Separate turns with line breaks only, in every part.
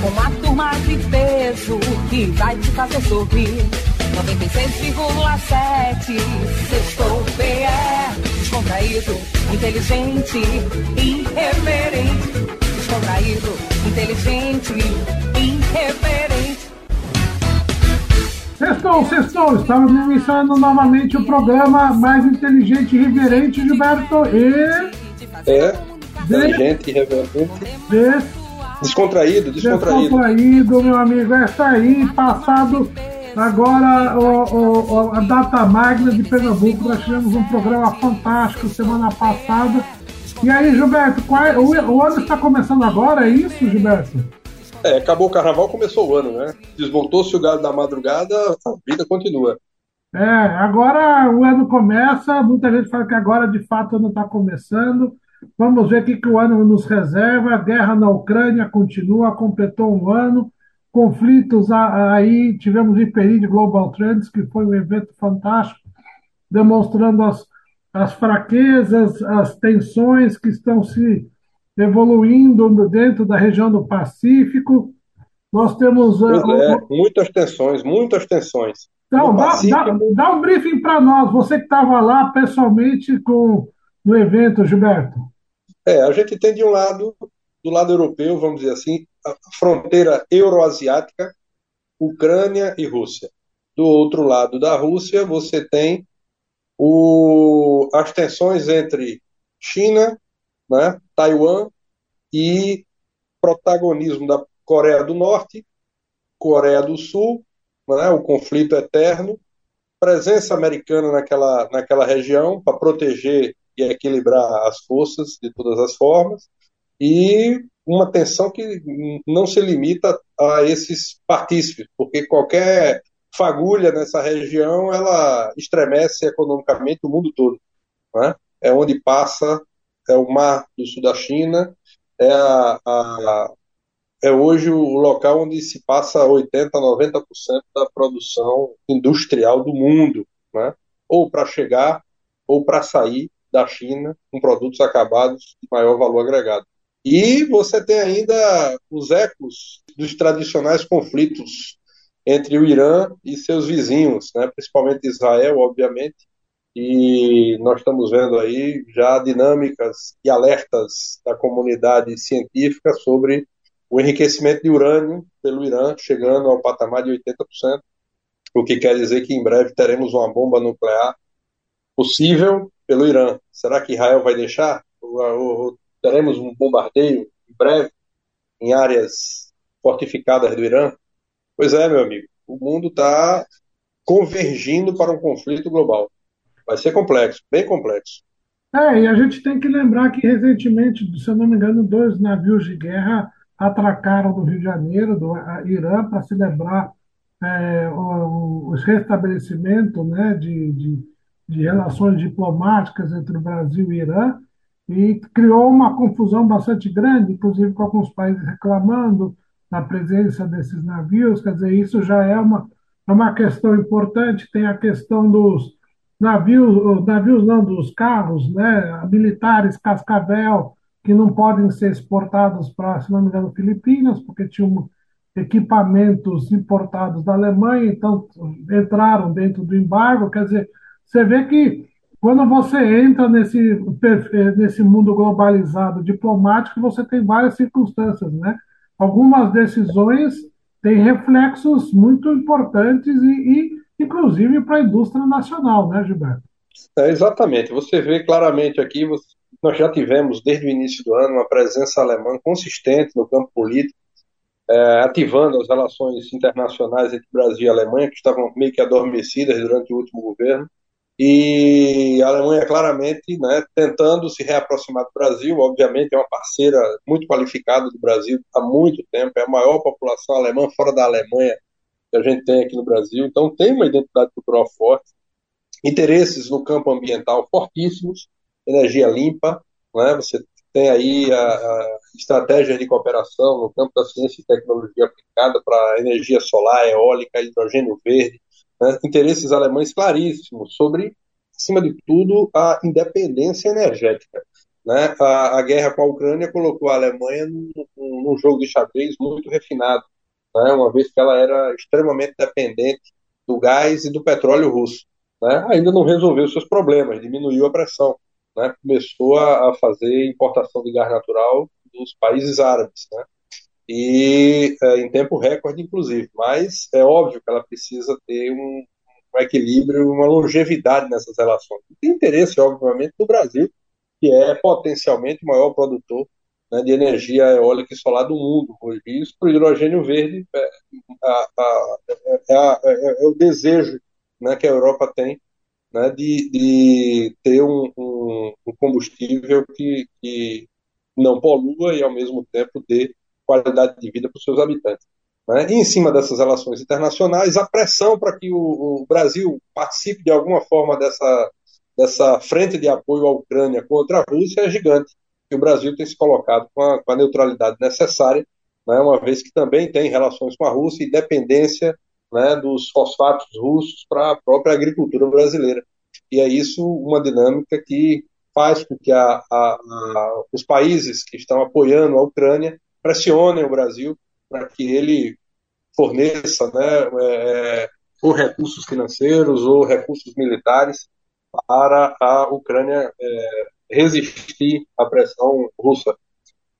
Com uma turma de peso que vai te fazer sorrir. 96,7 Sextou PE Descontraído, inteligente, irreverente Descontraído, inteligente, irreverente
Sextou, sextou, estamos iniciando novamente o programa mais inteligente e irreverente, Gilberto, e...
É, inteligente, irreverente.
De...
Descontraído, descontraído.
Descontraído, meu amigo, é isso aí, passado Agora, o, o, a data magna de Pernambuco, nós tivemos um programa fantástico semana passada. E aí, Gilberto, é, o, o, ano está começando agora, é isso, Gilberto?
É, acabou o carnaval, começou o ano, né? Desmontou-se o gado da madrugada, a vida continua.
É, agora o ano começa, muita gente fala que agora de fato o ano está começando. Vamos ver o que, que o ano nos reserva. A guerra na Ucrânia continua, completou um ano conflitos aí, tivemos o de Global Trends, que foi um evento fantástico, demonstrando as, as fraquezas, as tensões que estão se evoluindo dentro da região do Pacífico. Nós temos.
É, muitas tensões, muitas tensões.
Então, dá, dá, dá, um briefing para nós, você que estava lá pessoalmente com, no evento, Gilberto.
É, a gente tem de um lado, do lado europeu, vamos dizer assim, a fronteira euroasiática, Ucrânia e Rússia. Do outro lado da Rússia, você tem o, as tensões entre China, né, Taiwan e protagonismo da Coreia do Norte, Coreia do Sul, né, o conflito eterno, presença americana naquela, naquela região para proteger e equilibrar as forças de todas as formas, e uma tensão que não se limita a esses partícipes, porque qualquer fagulha nessa região ela estremece economicamente o mundo todo. Né? É onde passa, é o mar do sul da China, é, a, a, é hoje o local onde se passa 80%, 90% da produção industrial do mundo, né? ou para chegar ou para sair da China com produtos acabados de maior valor agregado. E você tem ainda os ecos dos tradicionais conflitos entre o Irã e seus vizinhos, né, principalmente Israel, obviamente. E nós estamos vendo aí já dinâmicas e alertas da comunidade científica sobre o enriquecimento de urânio pelo Irã, chegando ao patamar de 80%, o que quer dizer que em breve teremos uma bomba nuclear possível pelo Irã. Será que Israel vai deixar? O, teremos um bombardeio em breve em áreas fortificadas do Irã? Pois é, meu amigo, o mundo está convergindo para um conflito global. Vai ser complexo, bem complexo.
É, e a gente tem que lembrar que recentemente, se eu não me engano, dois navios de guerra atracaram no Rio de Janeiro, do Irã, para celebrar é, o, o, restabelecimento né, de, de, de relações diplomáticas entre o Brasil e o Irã e criou uma confusão bastante grande, inclusive com alguns países reclamando da presença desses navios. Quer dizer, isso já é uma, é uma questão importante. Tem a questão dos navios, navios não, dos carros, né, militares Cascavel, que não podem ser exportados para, se não me engano, Filipinas, porque tinham equipamentos importados da Alemanha, então entraram dentro do embargo. Quer dizer, você vê que quando você entra nesse, nesse mundo globalizado diplomático, você tem várias circunstâncias, né? Algumas decisões têm reflexos muito importantes e, e inclusive para a indústria nacional, né, Gilberto?
É, exatamente. Você vê claramente aqui, você, nós já tivemos desde o início do ano uma presença alemã consistente no campo político, é, ativando as relações internacionais entre Brasil e Alemanha, que estavam meio que adormecidas durante o último governo e a Alemanha claramente né, tentando se reaproximar do Brasil, obviamente é uma parceira muito qualificada do Brasil há muito tempo, é a maior população alemã fora da Alemanha que a gente tem aqui no Brasil. Então, tem uma identidade cultural forte, interesses no campo ambiental fortíssimos, energia limpa, né? você tem aí a, a estratégia de cooperação no campo da ciência e tecnologia aplicada para energia solar, eólica, hidrogênio verde, né? interesses alemães claríssimos sobre, acima de tudo, a independência energética. Né? A, a guerra com a Ucrânia colocou a Alemanha num, num jogo de xadrez muito refinado, né? uma vez que ela era extremamente dependente do gás e do petróleo russo. Né? Ainda não resolveu seus problemas, diminuiu a pressão. Né? Começou a, a fazer importação de gás natural dos países árabes. Né? E é, em tempo recorde, inclusive. Mas é óbvio que ela precisa ter um, um equilíbrio, uma longevidade nessas relações. Tem interesse, obviamente, do Brasil, que é potencialmente o maior produtor né, de energia eólica e solar do mundo. Hoje, isso para o hidrogênio verde é, a, a, é, é, é, o desejo né, que a Europa tem né, de, de ter um, um, um combustível que, que não polua e, ao mesmo tempo, dê qualidade de vida para os seus habitantes. Né? E em cima dessas relações internacionais, a pressão para que o, o, Brasil participe de alguma forma dessa, dessa frente de apoio à Ucrânia contra a Rússia é gigante. E o Brasil tem se colocado com a, com a neutralidade necessária, né? uma vez que também tem relações com a Rússia e dependência né, dos fosfatos russos para a própria agricultura brasileira. E é isso uma dinâmica que faz com que a, a, os países que estão apoiando a Ucrânia pressionem o Brasil para que ele forneça né, é, ou recursos financeiros ou recursos militares para a Ucrânia é, resistir à pressão russa.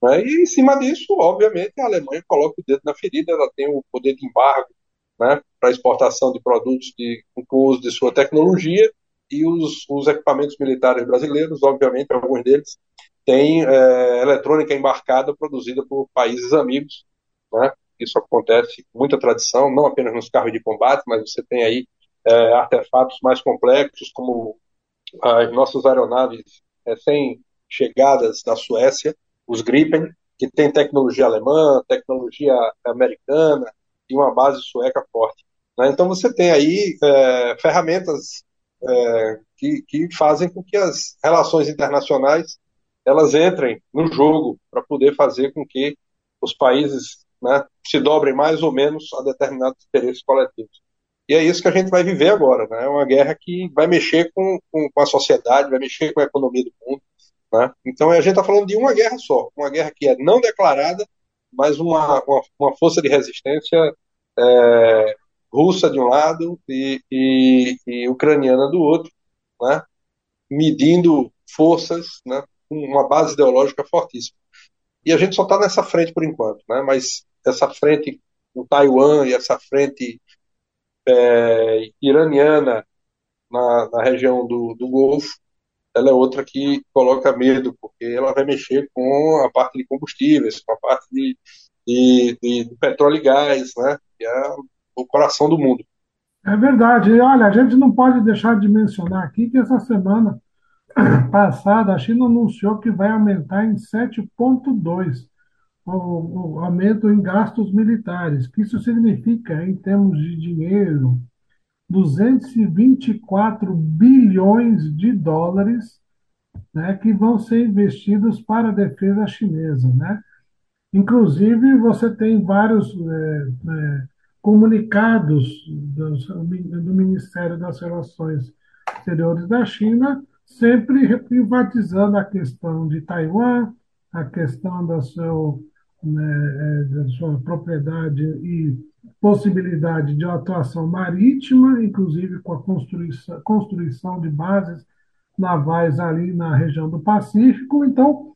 Né? E em cima disso, obviamente, a Alemanha coloca o dedo na ferida, ela tem o poder de embargo né, para exportação de produtos de, com uso de sua tecnologia e os, os equipamentos militares brasileiros, obviamente, alguns deles tem é, eletrônica embarcada produzida por países amigos. Né? Isso acontece com muita tradição, não apenas nos carros de combate, mas você tem aí é, artefatos mais complexos, como as nossas aeronaves recém-chegadas da Suécia, os Gripen, que tem tecnologia alemã, tecnologia americana e uma base sueca forte. Né? Então você tem aí é, ferramentas é, que, que fazem com que as relações internacionais elas entrem no jogo para poder fazer com que os países né, se dobrem mais ou menos a determinados interesses coletivos. E é isso que a gente vai viver agora, né? É uma guerra que vai mexer com, com, com a sociedade, vai mexer com a economia do mundo. Né? Então a gente está falando de uma guerra só, uma guerra que é não declarada, mas uma, uma, uma força de resistência é, russa de um lado e, e, e, ucraniana do outro, né? medindo forças né? Uma base ideológica fortíssima. E a gente só está nessa frente por enquanto, né? mas essa frente no Taiwan e essa frente é, iraniana na, na região do, do Golfo, ela é outra que coloca medo, porque ela vai mexer com a parte de combustíveis, com a parte de, de, de, de petróleo e gás, né? que é o coração do mundo.
É verdade. E olha, a gente não pode deixar de mencionar aqui que essa semana passada, a China anunciou que vai aumentar em 7,2% o, o aumento em gastos militares. Que isso significa, em termos de dinheiro? 224 bilhões de dólares né, que vão ser investidos para a defesa chinesa. Né? Inclusive, você tem vários é, é, comunicados do, do Ministério das Relações Exteriores da China sempre privatizando a questão de Taiwan, a questão da, né, é, da sua propriedade e possibilidade de atuação marítima, inclusive com a construção, construção de bases navais ali na região do Pacífico. Então,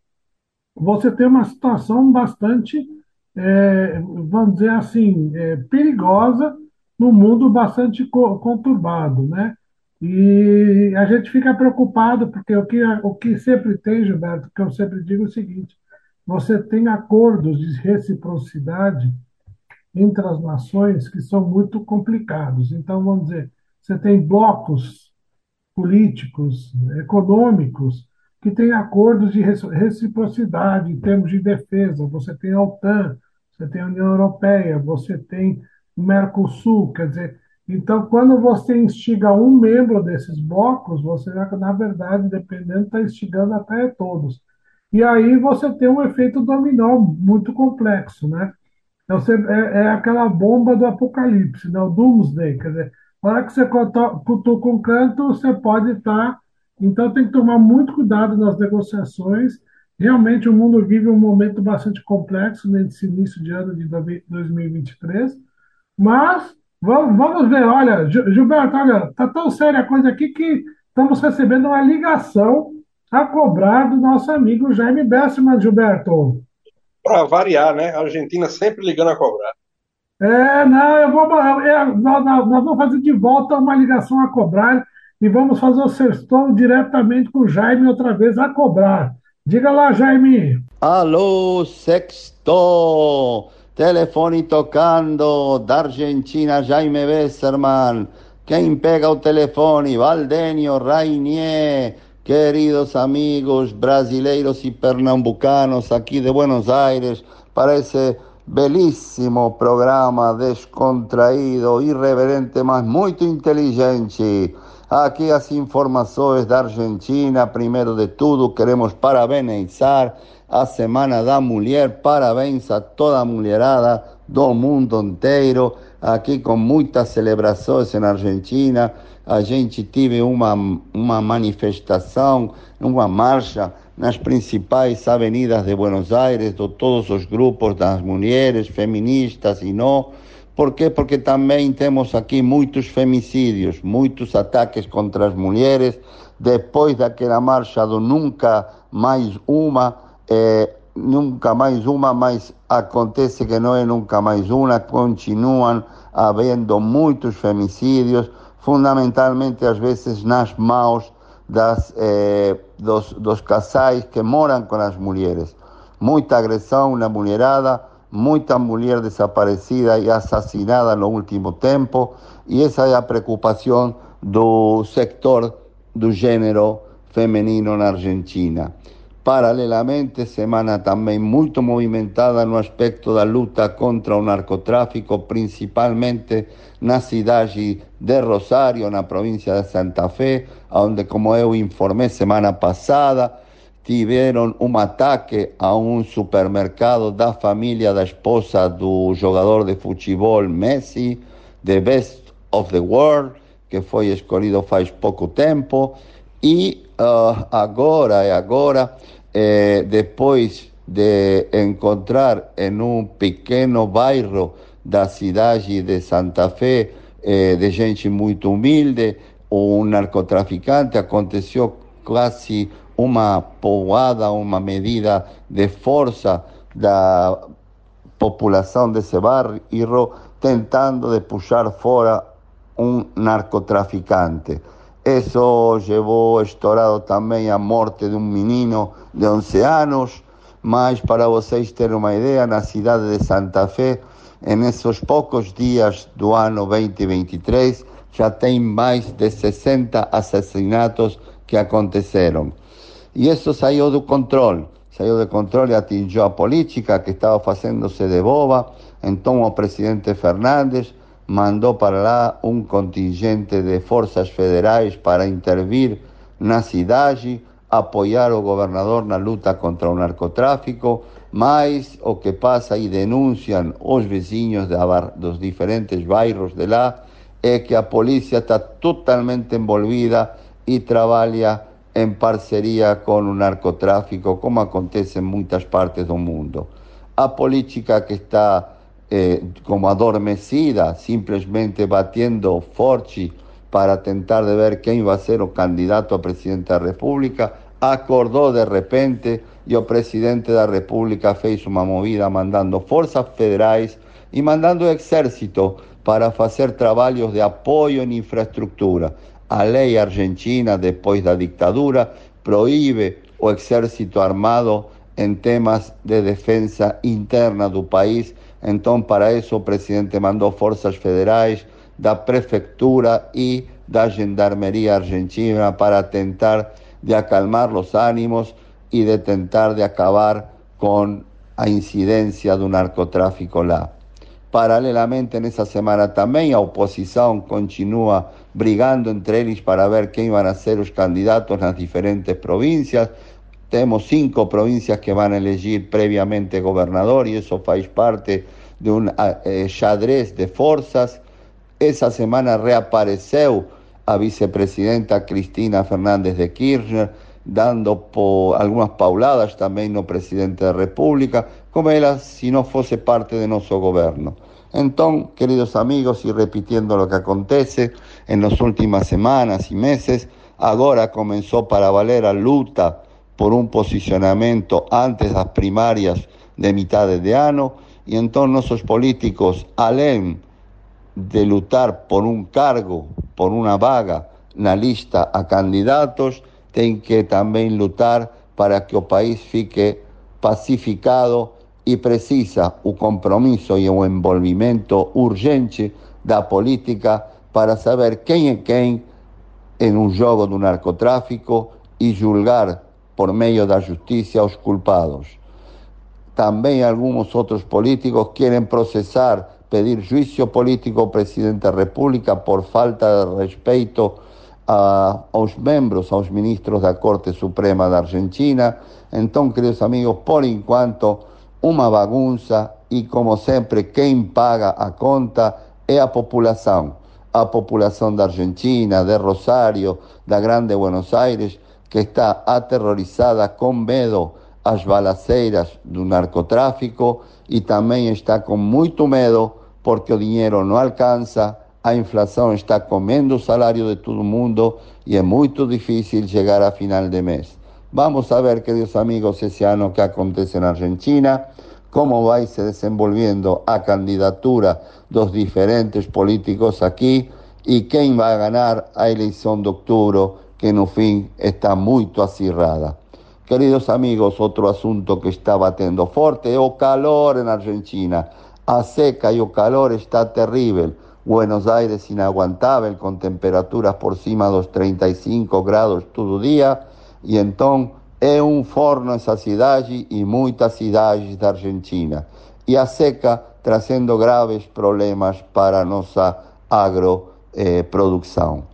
você tem uma situação bastante, é, vamos dizer assim, é, perigosa, num mundo bastante conturbado, né? E a gente fica preocupado, porque o que, o que sempre tem, Gilberto, que eu sempre digo é o seguinte: você tem acordos de reciprocidade entre as nações que são muito complicados. Então, vamos dizer, você tem blocos políticos, econômicos, que têm acordos de reciprocidade em termos de defesa. Você tem a OTAN, você tem a União Europeia, você tem Mercosul, quer dizer, então quando você instiga um membro desses blocos, você na verdade, dependendo, está instigando até todos. E aí você tem um efeito dominó muito complexo, né? Então você, é, é aquela bomba do apocalipse, né? o doomsday, quer dizer, na hora que você cutuca um canto, você pode estar... Tá, então tem que tomar muito cuidado nas negociações, Realmente o mundo vive um momento bastante complexo nesse início de ano de 2023, mas vamos, vamos ver, olha, Gilberto, olha, tá tão séria a coisa aqui que estamos recebendo uma ligação a cobrar do nosso amigo Jaime Bessman, Gilberto.
Para variar, né? A Argentina sempre ligando a cobrar.
É, não, eu vou, é, nós, nós, vamos fazer de volta uma ligação a cobrar e vamos fazer o sextou diretamente com o Jaime outra vez a cobrar. Diga lá, Jaime.
Alô, sexto. Telefone tocando da Argentina, Jaime Besserman. Quem pega o telefone? Valdenio Rainier. Queridos amigos brasileiros y pernambucanos aquí de Buenos Aires, para ese belísimo programa descontraído, irreverente, mas muito inteligente. Aqui as informações da Argentina. Primeiro de tudo, queremos parabenizar a Semana da Mulher. Parabéns a toda a mulherada do mundo inteiro. Aqui com muitas celebrações na Argentina. A gente tive uma, uma manifestação, uma marcha nas principais avenidas de Buenos Aires, de todos os grupos das mulheres, feministas e não por quê? Porque também temos aqui muitos femicídios, muitos ataques contra as mulheres. Depois daquela marcha do Nunca Mais Uma, eh, Nunca Mais Uma, mas acontece que não é Nunca Mais Uma, continuam havendo muitos femicídios, fundamentalmente às vezes nas mãos das, eh, dos, dos casais que moram com as mulheres. Muita agressão na mulherada muita mulher desaparecida e assassinada no último tempo, e essa é a preocupação do sector do gênero feminino na Argentina. Paralelamente, semana também muito movimentada no aspecto da luta contra o narcotráfico, principalmente na cidade de Rosário, na província de Santa Fé, onde, como eu informei semana passada, tiveram um ataque a um supermercado da família da esposa do jogador de futebol Messi, the best of the world, que foi escolhido faz pouco tempo. E uh, agora e agora, eh, depois de encontrar em um pequeno bairro da cidade de Santa Fé, eh, de gente muito humilde, um narcotraficante, aconteceu quase uma povoada, uma medida de força da população desse bairro, tentando de puxar fora um narcotraficante. Isso levou estourado também a morte de um menino de 11 anos, mas para vocês terem uma ideia, na cidade de Santa Fé, nesses poucos dias do ano 2023, já tem mais de 60 assassinatos que aconteceram. E isso saiu do controle, saiu do controle e atingiu a política que estava fazendo-se de boba. Então o presidente Fernandes mandou para lá um contingente de forças federais para intervir na cidade, apoiar o governador na luta contra o narcotráfico, mas o que passa e denunciam os vizinhos de, dos diferentes bairros de lá é que a polícia está totalmente envolvida e trabalha em parceria com o narcotráfico, como acontece em muitas partes do mundo. A política que está eh, como adormecida, simplesmente batendo forte para tentar de ver quem vai ser o candidato a presidente da República, acordou de repente e o presidente da República fez uma movida mandando forças federais e mandando o exército para fazer trabalhos de apoio em infraestrutura. A lei argentina, depois da ditadura, proíbe o exército armado em temas de defesa interna do país. Então, para isso, o presidente mandou forças federais da prefeitura e da gendarmeria argentina para tentar de acalmar os ânimos e de tentar de acabar com a incidência do narcotráfico lá. Paralelamente, nessa semana também, a oposição continua brigando entre eles para ver quem vão ser os candidatos nas diferentes províncias. Temos cinco províncias que vão eleger previamente governador e isso faz parte de um eh, xadrez de forças. Essa semana reapareceu a vicepresidenta Cristina Fernández de Kirchner, dando por algumas pauladas também no presidente da República, como ela se não fosse parte de nosso governo. Então, queridos amigos, y repitiendo lo que acontece en las últimas semanas y meses, agora comenzó para valer a luta por un posicionamiento antes das primarias de mitad de ano, y entonces nuestros políticos, além de lutar por un cargo, por una vaga na lista a candidatos, tienen que también lutar para que el país fique pacificado e precisa o compromisso e o envolvimento urgente da política para saber quem é quem em um jogo do narcotráfico e julgar por meio da justiça os culpados. Também alguns outros políticos querem processar, pedir juízo político ao presidente da República por falta de respeito a, aos membros, aos ministros da Corte Suprema da Argentina. Então, queridos amigos, por enquanto, uma bagunça e, como sempre, quem paga a conta é a população. A população da Argentina, de Rosário, da Grande Buenos Aires, que está aterrorizada com medo às balaceiras do narcotráfico e também está com muito medo porque o dinheiro não alcança, a inflação está comendo o salário de todo mundo e é muito difícil chegar a final de mês. Vamos a ver, queridos amigos, ese ano que acontece en Argentina, cómo va se desenvolviendo a candidatura dos diferentes políticos aquí y quién va a ganar a elección de octubre, que no fin está muy acirrada. Queridos amigos, otro asunto que está batiendo fuerte es o calor en Argentina. A seca y o calor está terrible. Buenos Aires inaguantable con temperaturas por cima de los 35 grados todo día e então é um forno essa cidade e muitas cidades da Argentina. E a seca trazendo graves problemas para a nossa agroprodução.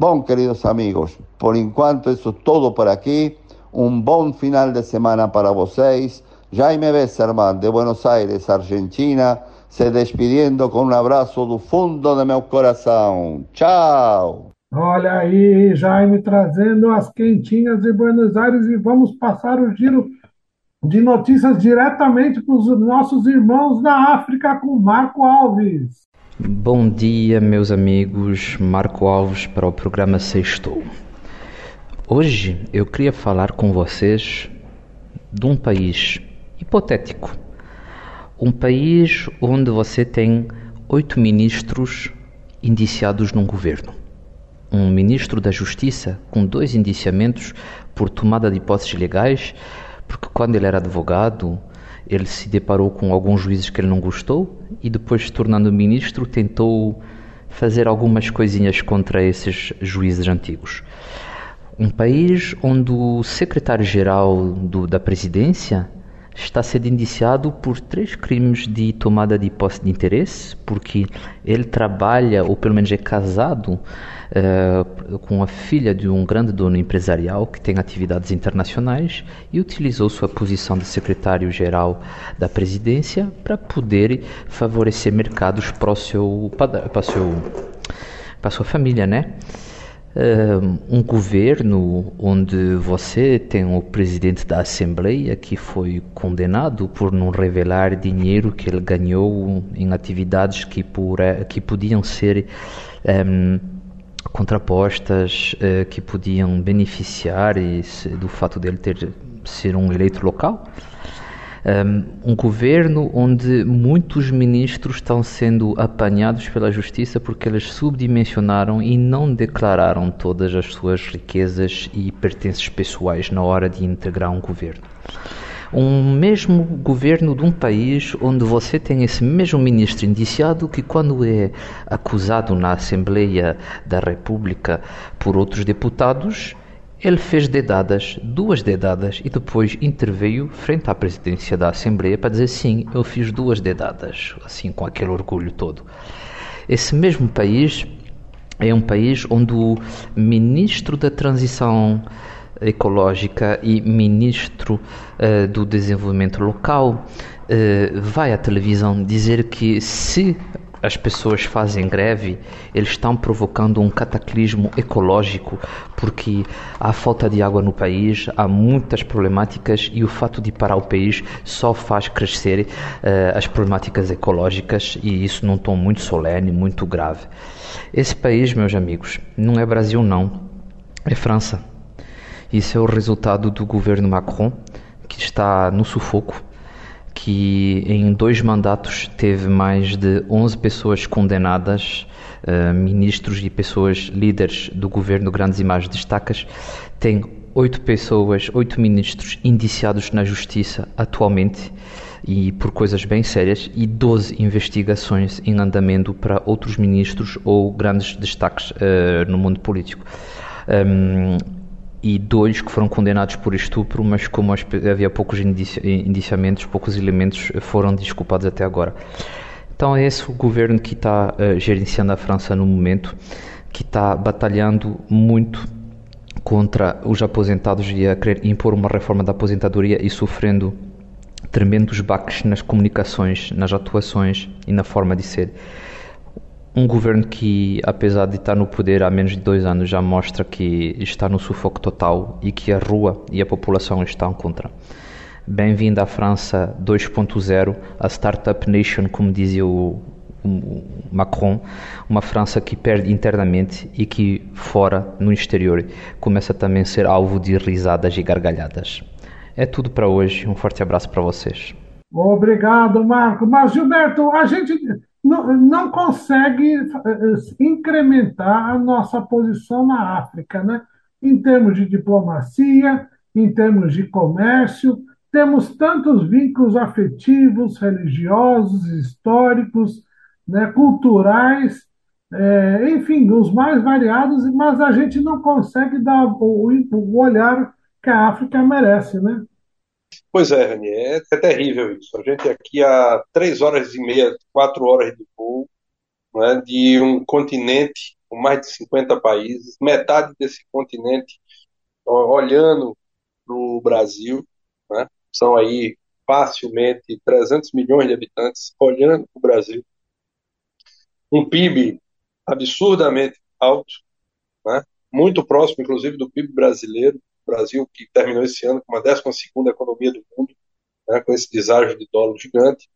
Bom, queridos amigos, por enquanto isso todo por aqui. Um bom final de semana para vocês. Jaime Besserman, de Buenos Aires, Argentina, se despedindo com um abraço do fundo do meu coração. Tchau!
Olha aí, Jaime, trazendo as quentinhas de Buenos Aires e vamos passar o giro de notícias diretamente para os nossos irmãos da África com Marco Alves.
Bom dia, meus amigos. Marco Alves para o programa Sextou. Hoje eu queria falar com vocês de um país hipotético. Um país onde você tem oito ministros indiciados num governo um ministro da Justiça com dois indiciamentos por tomada de posses legais, porque quando ele era advogado, ele se deparou com alguns juízes que ele não gostou e depois, tornando ministro, tentou fazer algumas coisinhas contra esses juízes antigos. Um país onde o secretário-geral da presidência está sendo indiciado por três crimes de tomada de posse de interesse, porque ele trabalha, ou pelo menos é casado, uh, com a filha de um grande dono empresarial que tem atividades internacionais e utilizou sua posição de secretário-geral da presidência para poder favorecer mercados para, o seu, para, seu, para a sua família, né? Um governo onde você tem o presidente da Assembleia que foi condenado por não revelar dinheiro que ele ganhou em atividades que, por, que podiam ser um, contrapostas, uh, que podiam beneficiar do fato dele ter ser um eleito local um governo onde muitos ministros estão sendo apanhados pela justiça porque eles subdimensionaram e não declararam todas as suas riquezas e pertences pessoais na hora de integrar um governo. Um mesmo governo de um país onde você tem esse mesmo ministro indiciado que, quando é acusado na Assembleia da República por outros deputados, Ele fez dedadas, duas dedadas, e depois interveio frente à presidência da Assembleia para dizer sim, eu fiz duas dedadas, assim com aquele orgulho todo. Esse mesmo país é um país onde o ministro da Transição Ecológica e ministro uh, do Desenvolvimento Local uh, vai à televisão dizer que se as pessoas fazem greve, eles estão provocando um cataclismo ecológico, porque há falta de água no país, há muitas problemáticas e o fato de parar o país só faz crescer uh, as problemáticas ecológicas e isso num tom muito solene, muito grave. Esse país, meus amigos, não é Brasil não, é França. Isso é o resultado do governo Macron, que está no sufoco que em dois mandatos teve mais de 11 pessoas condenadas, uh, ministros e pessoas líderes do governo, grandes e mais destacas, tem oito pessoas, oito ministros indiciados na justiça atualmente e por coisas bem sérias e 12 investigações em andamento para outros ministros ou grandes destaques uh, no mundo político. Um, e dois que foram condenados por estupro, mas como havia poucos indiciamentos, poucos elementos, foram desculpados até agora. Então é esse o governo que está uh, gerenciando a França no momento, que está batalhando muito contra os aposentados e a querer impor uma reforma da aposentadoria e sofrendo tremendos baques nas comunicações, nas atuações e na forma de ser um governo que, apesar de estar no poder há menos de dois anos, já mostra que está no sufoco total e que a rua e a população estão contra. Bem-vindo à França 2.0, a Startup Nation, como dizia o, o Macron, uma França que perde internamente e que, fora, no exterior, começa também a ser alvo de risadas e gargalhadas. É tudo para hoje. Um forte abraço para vocês.
Obrigado, Marco. Mas, Gilberto, a gente não, não consegue eh, eh, incrementar a nossa posição na África, né? em termos de diplomacia, em termos de comércio. Temos tantos vínculos afetivos, religiosos, históricos, né, culturais, é, enfim, os mais variados, mas a gente não consegue dar o, o olhar que a África merece, né?
Pois é, Rani, é, é, terrível isso. A gente aqui há três horas e meia, quatro horas de voo, né, de um continente com mais de 50 países, metade desse continente olhando para o Brasil, né, são aí facilmente 300 milhões de habitantes olhando para o Brasil, um PIB absurdamente alto, né, muito próximo, inclusive, do PIB brasileiro, Brasil, que terminou esse ano com uma 12 economia do mundo, né, com esse deságio de dólar gigante.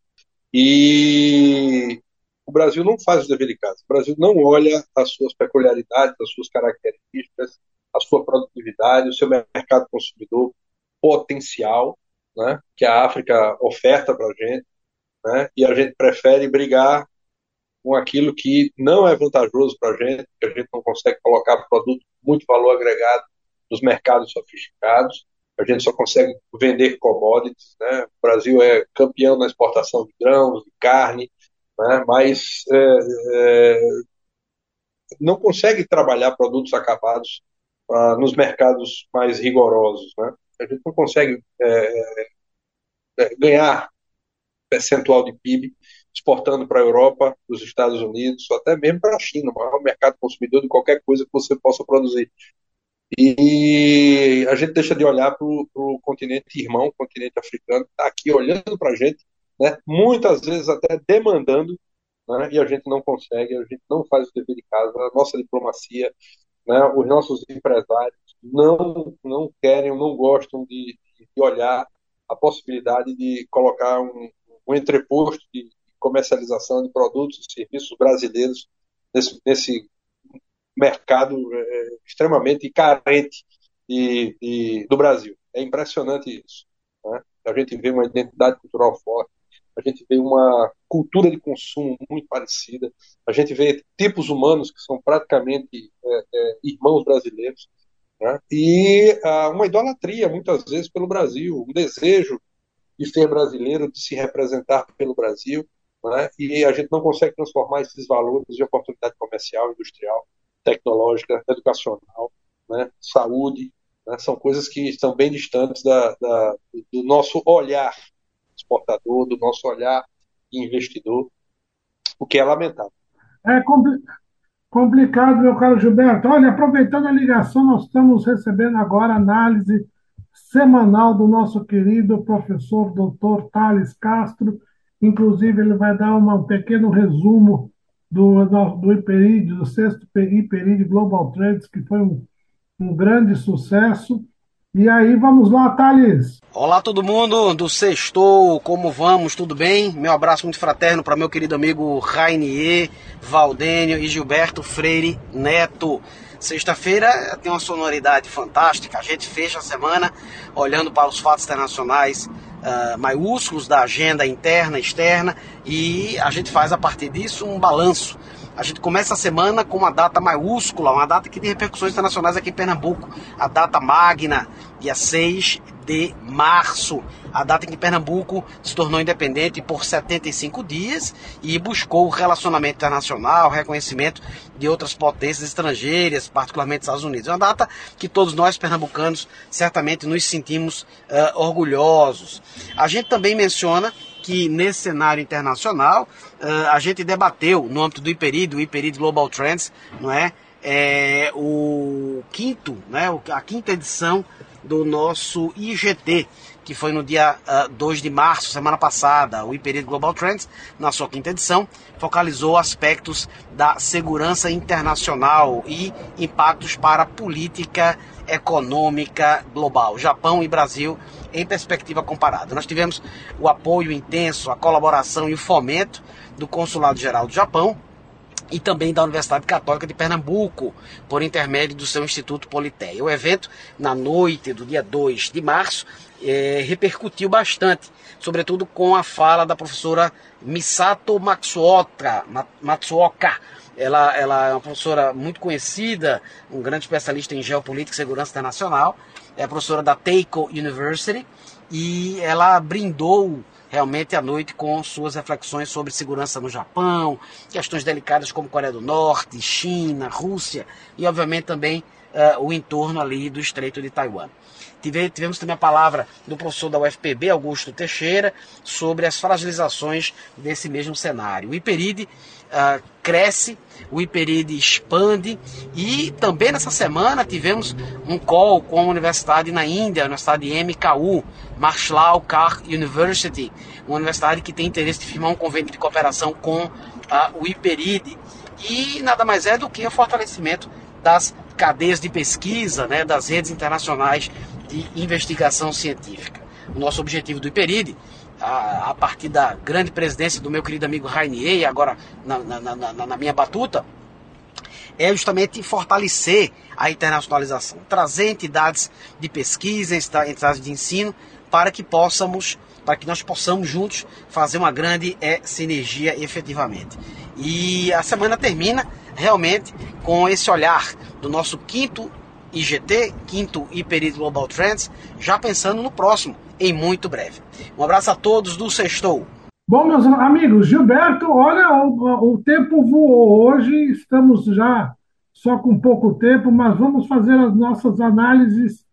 E o Brasil não faz o dever de casa. O Brasil não olha as suas peculiaridades, as suas características, a sua produtividade, o seu mercado consumidor potencial, né, que a África oferta para a gente, né, e a gente prefere brigar com aquilo que não é vantajoso para a gente, que a gente não consegue colocar produto muito valor agregado nos mercados sofisticados. A gente só consegue vender commodities. Né? O Brasil é campeão na exportação de grãos, de carne, né? mas é, é, não consegue trabalhar produtos acabados ah, nos mercados mais rigorosos. Né? A gente não consegue é, é ganhar percentual de PIB exportando para a Europa, para os Estados Unidos, ou até mesmo para a China, o maior mercado consumidor de qualquer coisa que você possa produzir. E a gente deixa de olhar para o continente irmão, o continente africano, está aqui olhando para a gente, né, muitas vezes até demandando, né, e a gente não consegue, a gente não faz o dever de casa, a nossa diplomacia, né, os nossos empresários não, não querem, não gostam de, de olhar a possibilidade de colocar um, um entreposto de comercialização de produtos e serviços brasileiros nesse, nesse mercado é, extremamente carente de, de, do Brasil. É impressionante isso. Né? A gente vê uma identidade cultural forte, a gente vê uma cultura de consumo muito parecida, a gente vê tipos humanos que são praticamente é, é, irmãos brasileiros, né? e ah, uma idolatria, muitas vezes, pelo Brasil, um desejo de ser brasileiro, de se representar pelo Brasil, né? e a gente não consegue transformar esses valores de oportunidade comercial, industrial, tecnológica, educacional, né, saúde, Né? São coisas que estão bem distantes da, da, do nosso olhar exportador, do nosso olhar investidor, o que é lamentável.
É complicado, meu caro Gilberto. Olha, aproveitando a ligação, nós estamos recebendo agora análise semanal do nosso querido professor doutor Thales Castro. Inclusive, ele vai dar uma, um pequeno resumo do, do, IPERID, do sexto IPERID Global Trades, que foi um, um grande sucesso. E aí, vamos lá, Thales.
Olá, todo mundo do Sextou, como vamos? Tudo bem? Meu abraço muito fraterno para meu querido amigo Rainier, Valdênio e Gilberto Freire Neto. Sexta-feira tem uma sonoridade fantástica. A gente fecha a semana olhando para os fatos internacionais uh, maiúsculos da agenda interna externa e a gente faz a partir disso um balanço a gente começa a semana com uma data maiúscula, uma data que tem repercussões internacionais aqui em Pernambuco, a data magna, dia 6 de março, a data em que Pernambuco se tornou independente por 75 dias e buscou relacionamento internacional, reconhecimento de outras potências estrangeiras, particularmente Estados Unidos. É uma data que todos nós pernambucanos certamente nos sentimos uh, orgulhosos. A gente também menciona que nesse cenário internacional uh, a gente debateu no âmbito do IPERID, o IPERID Global Trends, não é? é o quinto, né, a quinta edição do nosso IGT, que foi no dia uh, 2 de março, semana passada, o IPERID Global Trends, na sua quinta edição, focalizou aspectos da segurança internacional e impactos para a política econômica global, Japão e Brasil em perspectiva comparada. Nós tivemos o apoio intenso, a colaboração e o fomento do Consulado Geral do Japão e também da Universidade Católica de Pernambuco, por intermédio do seu Instituto Politéia. O evento, na noite do dia 2 de março, é, repercutiu bastante, sobretudo com a fala da professora Misato Matsuoka, Matsuoka ela, ela é uma professora muito conhecida, um grande especialista em geopolítica e segurança internacional. É professora da Teiko University e ela brindou realmente a noite com suas reflexões sobre segurança no Japão, questões delicadas como Coreia do Norte, China, Rússia e, obviamente, também uh, o entorno ali do Estreito de Taiwan. Tivemos também a palavra do professor da UFPB, Augusto Teixeira, sobre as fragilizações desse mesmo cenário. O IPERID uh, cresce, o IPERID expande e também nessa semana tivemos um call com a universidade na Índia, a Universidade MKU, Marshall Car University, uma universidade que tem interesse de firmar um convênio de cooperação com uh, o IPERID. E nada mais é do que o fortalecimento das cadeias de pesquisa, né, das redes internacionais de investigação científica. O nosso objetivo do IPERID, a, a partir da grande presidência do meu querido amigo Rainier, agora na, na, na, na minha batuta, é justamente fortalecer a internacionalização, trazer entidades de pesquisa, entidades de ensino, para que possamos, para que nós possamos juntos fazer uma grande é, sinergia efetivamente. E a semana termina realmente com esse olhar do nosso quinto IGT, quinto Hiperid Global Trends, já pensando no próximo, em muito breve. Um abraço a todos do Sextou.
Bom, meus amigos, Gilberto, olha, o, o tempo voou hoje, estamos já só com pouco tempo, mas vamos fazer as nossas análises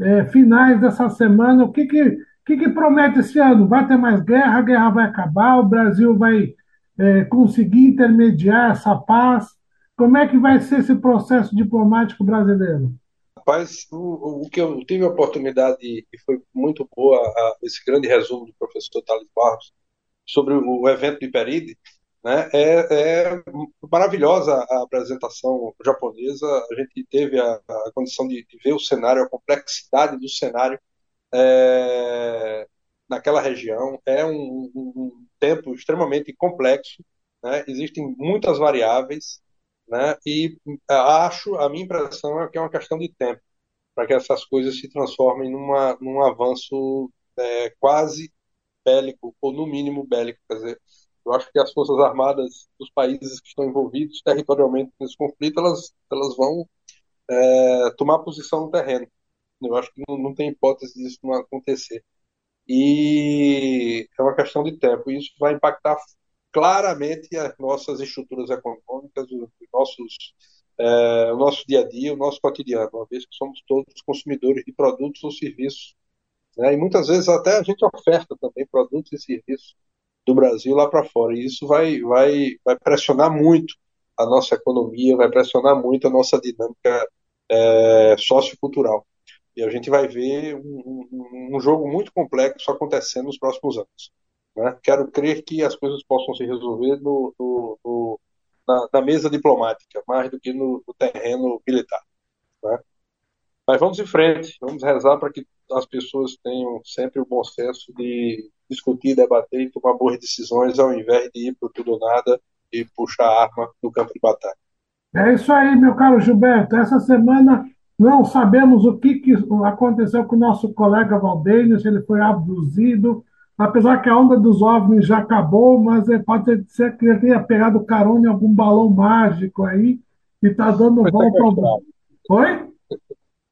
é, finais dessa semana. O que que, que que promete esse ano? Vai ter mais guerra, a guerra vai acabar, o Brasil vai é, conseguir intermediar essa paz? Como é que vai ser esse processo diplomático brasileiro?
Rapaz, o, o que eu tive a oportunidade, e foi muito boa, a, esse grande resumo do professor Thales Barros sobre o, o evento de Iperide, né, é, é, maravilhosa a apresentação japonesa. A gente teve a, a condição de, de, ver o cenário, a complexidade do cenário é, naquela região. É um, um, tempo extremamente complexo, né, existem muitas variáveis, né? E acho, a minha impressão é que é uma questão de tempo para que essas coisas se transformem numa, num avanço é, quase bélico, ou no mínimo bélico. Quer dizer, eu acho que as forças armadas dos países que estão envolvidos territorialmente nesse conflito, elas, elas vão é, tomar posição no terreno. Eu acho que não, não tem hipótese disso não acontecer. E é uma questão de tempo. E isso vai impactar claramente as nossas estruturas econômicas, os nossos
é, o nosso dia a dia, o nosso cotidiano, uma vez que somos todos consumidores de produtos ou serviços. Né? E muitas vezes até a gente oferta também produtos e serviços do Brasil lá para fora. E isso vai, vai, vai pressionar muito a nossa economia, vai pressionar muito a nossa dinâmica é, sociocultural. E a gente vai ver um, um, um, jogo muito complexo acontecendo nos próximos anos. Né? Quero crer que as coisas possam se resolver no, no, no, na, na, mesa diplomática, mais do que no, terreno militar. Né? Mas vamos em frente, vamos rezar para que as pessoas tenham sempre o bom senso de discutir, debater e tomar boas decisões, ao invés de ir para tudo ou nada e puxar a arma no campo de batalha.
É isso aí, meu caro Gilberto. Essa semana não sabemos o que, que aconteceu com o nosso colega Valdênio, se ele foi abduzido, apesar que a onda dos OVNIs já acabou, mas é, pode ser que ele tenha pegado carona em algum balão mágico aí e está dando foi volta ao... Oi?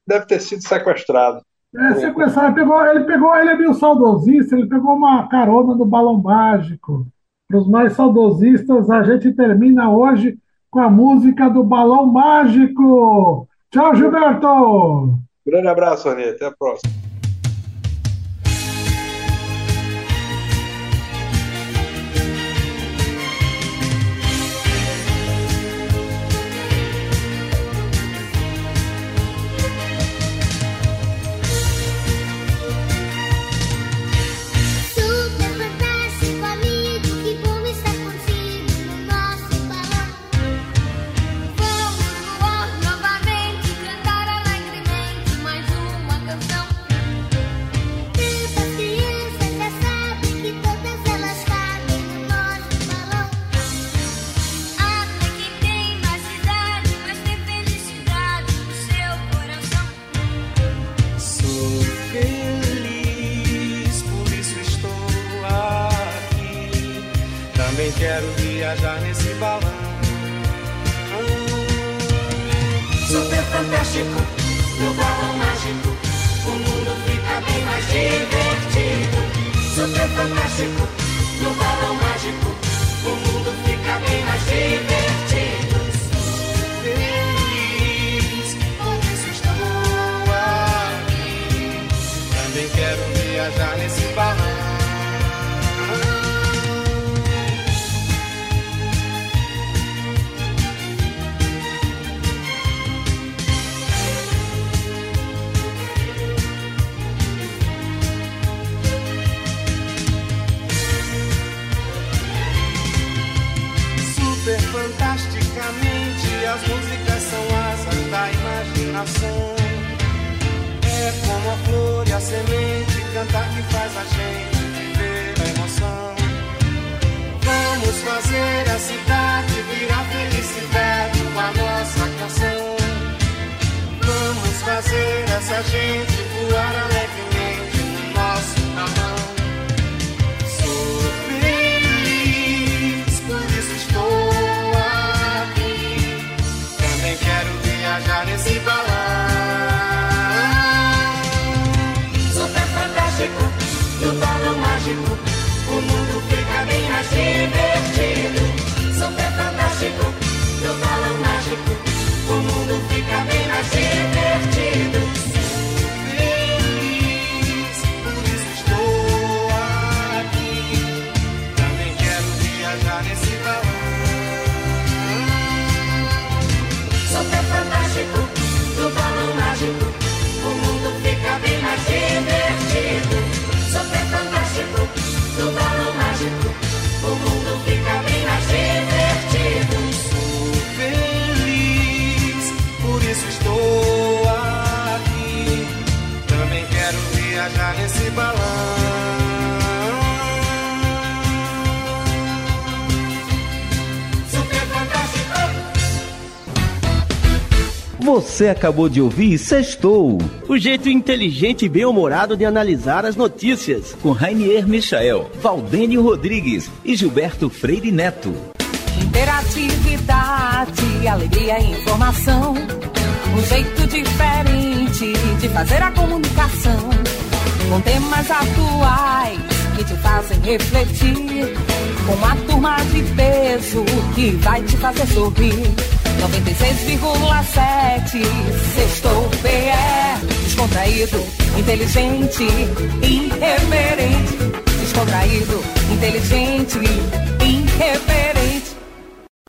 Deve ter sido sequestrado.
É, sequestrado. Ele pegou, ele pegou, ele é meio saudosista, ele pegou uma carona no balão mágico. Para os mais saudosistas, a gente termina hoje com a música do Balão Mágico. Tchau, Gilberto!
Grande abraço, Rony. Até a próxima. viajar nesse balão. Super fantástico, no balão mágico, o mundo fica bem mais divertido. Super fantástico, no balão mágico, o mundo fica bem mais divertido. imaginação. É como a flor e a semente cantar que faz a gente viver a emoção. Vamos fazer a cidade virar felicidade com a nossa canção. Vamos fazer essa gente voar além. so.
Você acabou de ouvir Sextou, o jeito inteligente e bem-humorado de analisar as notícias, com Rainier Michael, Valdênio Rodrigues e Gilberto Freire Neto.
Interatividade, alegria e informação, um jeito diferente de fazer a comunicação, com temas atuais que te fazem refletir, com uma turma de peso que vai te fazer sorrir. 96,7 Sextou PE Descontraído, inteligente, irreverente. Descontraído, inteligente, irreverente